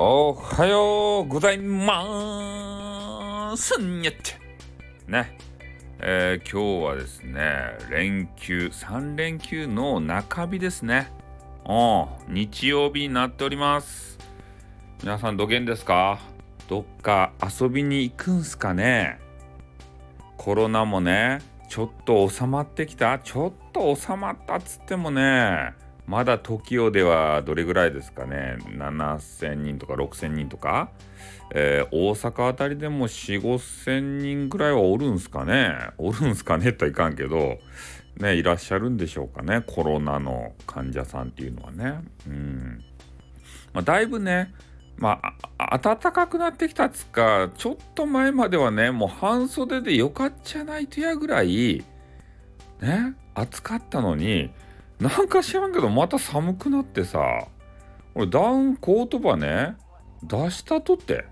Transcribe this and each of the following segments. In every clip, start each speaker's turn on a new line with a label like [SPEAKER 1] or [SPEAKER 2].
[SPEAKER 1] おはようございます。にゃってね。えー、今日はですね連休3連休の中日ですね。お日曜日になっております。皆さんどげんですか？どっか遊びに行くんすかね？コロナもねちょっと収まってきた？ちょっと収まったっつってもねまだ TOKIO ではどれぐらいですかね？7000人とか6000人とか、えー、大阪あたりでも4 5000人ぐらいはおるんすかね？おるんすかねとはいかんけどねいらっしゃるんでしょうかね？コロナの患者さんっていうのはね。うん、まあ、だいぶねまあ、暖かくなってきたつか、ちょっと前まではね、もう半袖でよかっちゃないとやぐらい、ね、暑かったのに、なんか知らんけどまた寒くなってさ俺ダウンコートばね出したとって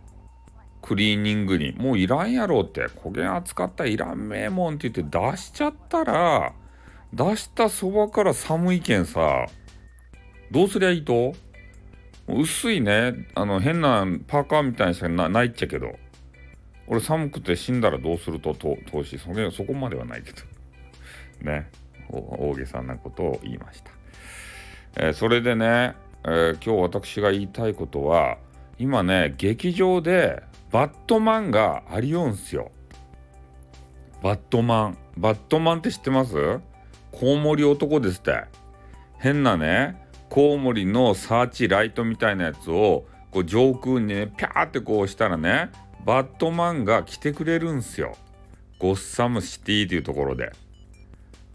[SPEAKER 1] クリーニングに。もういらんやろって。焦げ扱ったらいらんめえもんって言って出しちゃったら出したそばから寒いけんさどうすりゃいいと？薄いね。あの変なパーカーみたいにしかないっちゃけど。俺寒くて死んだらどうすると投資。そそこまではないけど。ね。大げさなことを言いました。えー、それでね、えー、今日私が言いたいことは今ね劇場でバットマンがありよんすよ。バットマン。バットマンって知ってます？コウモリ男ですって。変なねコウモリのサーチライトみたいなやつをこう上空にねピャーってこうしたらねバットマンが来てくれるんすよ。ゴッサムシティというところで。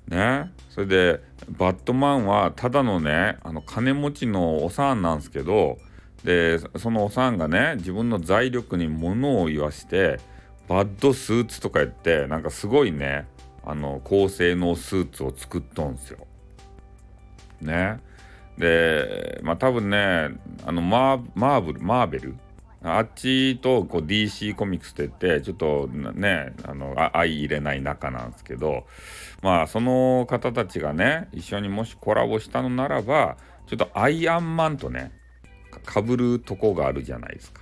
[SPEAKER 1] ねそれでバットマンはただのねあの金持ちのおさんなんですけどでそのおさんがね自分の財力に物を言わしてバッドスーツとか言ってなんかすごいねあの高性能スーツを作っとんすよ。ね。でまあ多分ねあのマーマーブルマーベルあっちとこう DC コミックスって言ってちょっとねあの相入れない仲なんですけどまあその方たちがね一緒にもしコラボしたのならばちょっとアイアンマンとねかぶるとこがあるじゃないですか。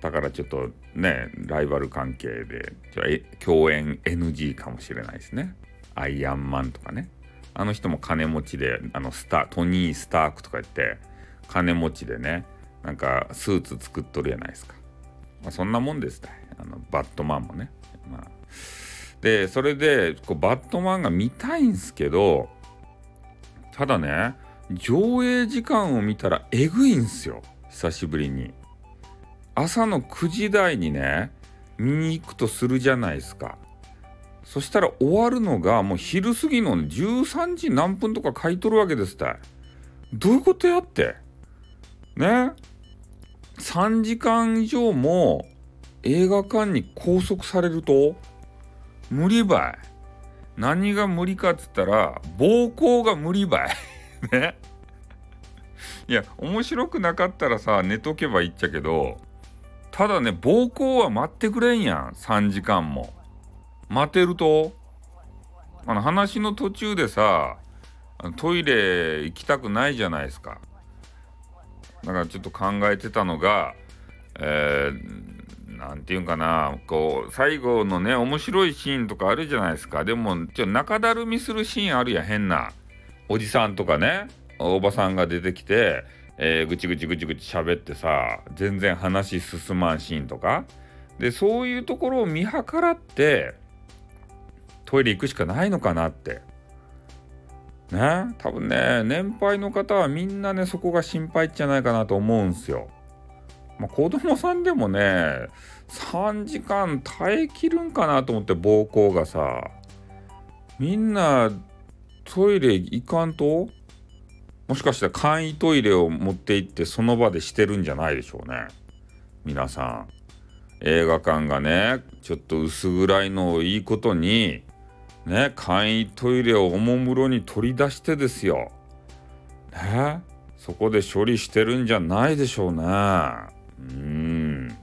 [SPEAKER 1] だからちょっとねライバル関係で共演 NG かもしれないですね。アイアンマンとかね。あの人も金持ちであのスタートニー・スタークとか言って金持ちでねなんかスーツ作っとるやないですか。まあ、そんなもんですあのバットマンもね。まあ、でそれでこうバットマンが見たいんすけどただね上映時間を見たらえぐいんすよ久しぶりに。朝の9時台にね見に行くとするじゃないですか。そしたら終わるのがもう昼過ぎの13時何分とか書いとるわけですって。どういうことやってね3時間以上も映画館に拘束されると無理ばい。何が無理かっつったら暴行が無理ばい。ね。いや面白くなかったらさ寝とけばいいっちゃけどただね暴行は待ってくれんやん3時間も。待てるとあの話の途中でさトイレ行きたくないじゃないですか。だからちょっと考えてたのが、えー、なんていうんかな、こう、最後のね、面白いシーンとかあるじゃないですか。でも、ちょ中だるみするシーンあるやん、変な。おじさんとかね、おばさんが出てきて、えー、ぐちぐちぐちぐち喋ってさ、全然話進まんシーンとか。で、そういうところを見計らって、トイレ行くしかないのかなって。ね。多分ね年配の方はみんなねそこが心配じゃないかなと思うんすよ。まあ、子供さんでもね3時間耐えきるんかなと思って暴行がさ。みんなトイレ行かんと？もしかしたら簡易トイレを持って行ってその場でしてるんじゃないでしょうね。皆さん。映画館がねちょっと薄暗いのをいいことにね、簡易トイレをおもむろに取り出してですよ。ね、そこで処理してるんじゃないでしょうね。うん。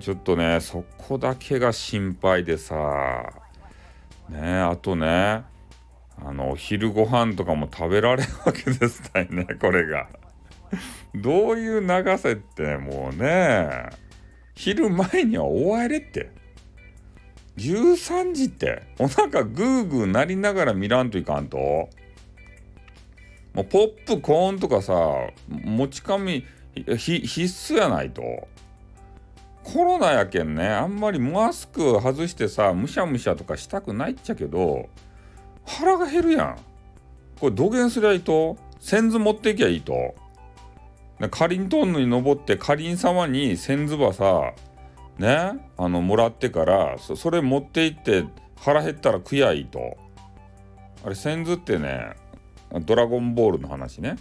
[SPEAKER 1] ちょっとね、そこだけが心配でさ。ね、あとね、あの、お昼ご飯とかも食べられるわけですたいね、これが。どういう長さってもうね昼前には終われって13時って？お腹グーグーなりながら見らんといかんと？もうポップコーンとかさ持ち込必須やないと？コロナやけんねあんまりマスク外してさむしゃむしゃとかしたくないっちゃけど腹が減るやん。これ土下すりゃいいと？先頭持っていきゃいいと？かりんとんのに登ってかりん様に千ずばさねあのもらってからそれ持って行って腹減ったら食やいと。あれ千ずってねドラゴンボールの話ね。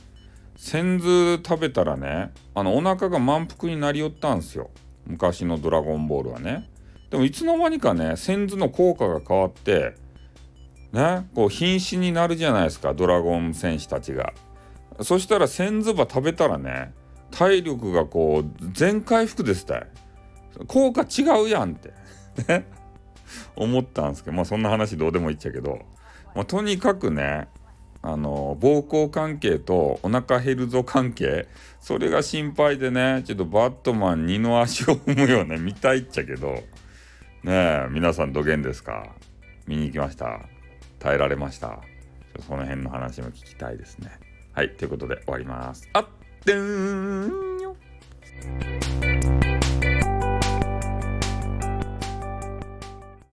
[SPEAKER 1] 千ず食べたらねあのお腹が満腹になりよったんすよ。昔のドラゴンボールはね。でもいつの間にかね千ずの効果が変わってねこう瀕死になるじゃないですかドラゴン戦士たちが。そしたら千ずば食べたらね体力がこう全回復ですたい。効果違うやんって。ね 思ったんですけどまあそんな話どうでもいいっちゃけど、まあ、とにかくねあの膀胱関係とお腹減るぞ関係それが心配でねちょっとバットマン二の足を踏むよね 見たいっちゃけど。ねえ皆さんどげんですか？見に行きました？耐えられました？その辺の話も聞きたいですね。はいということで終わります。あってんよ。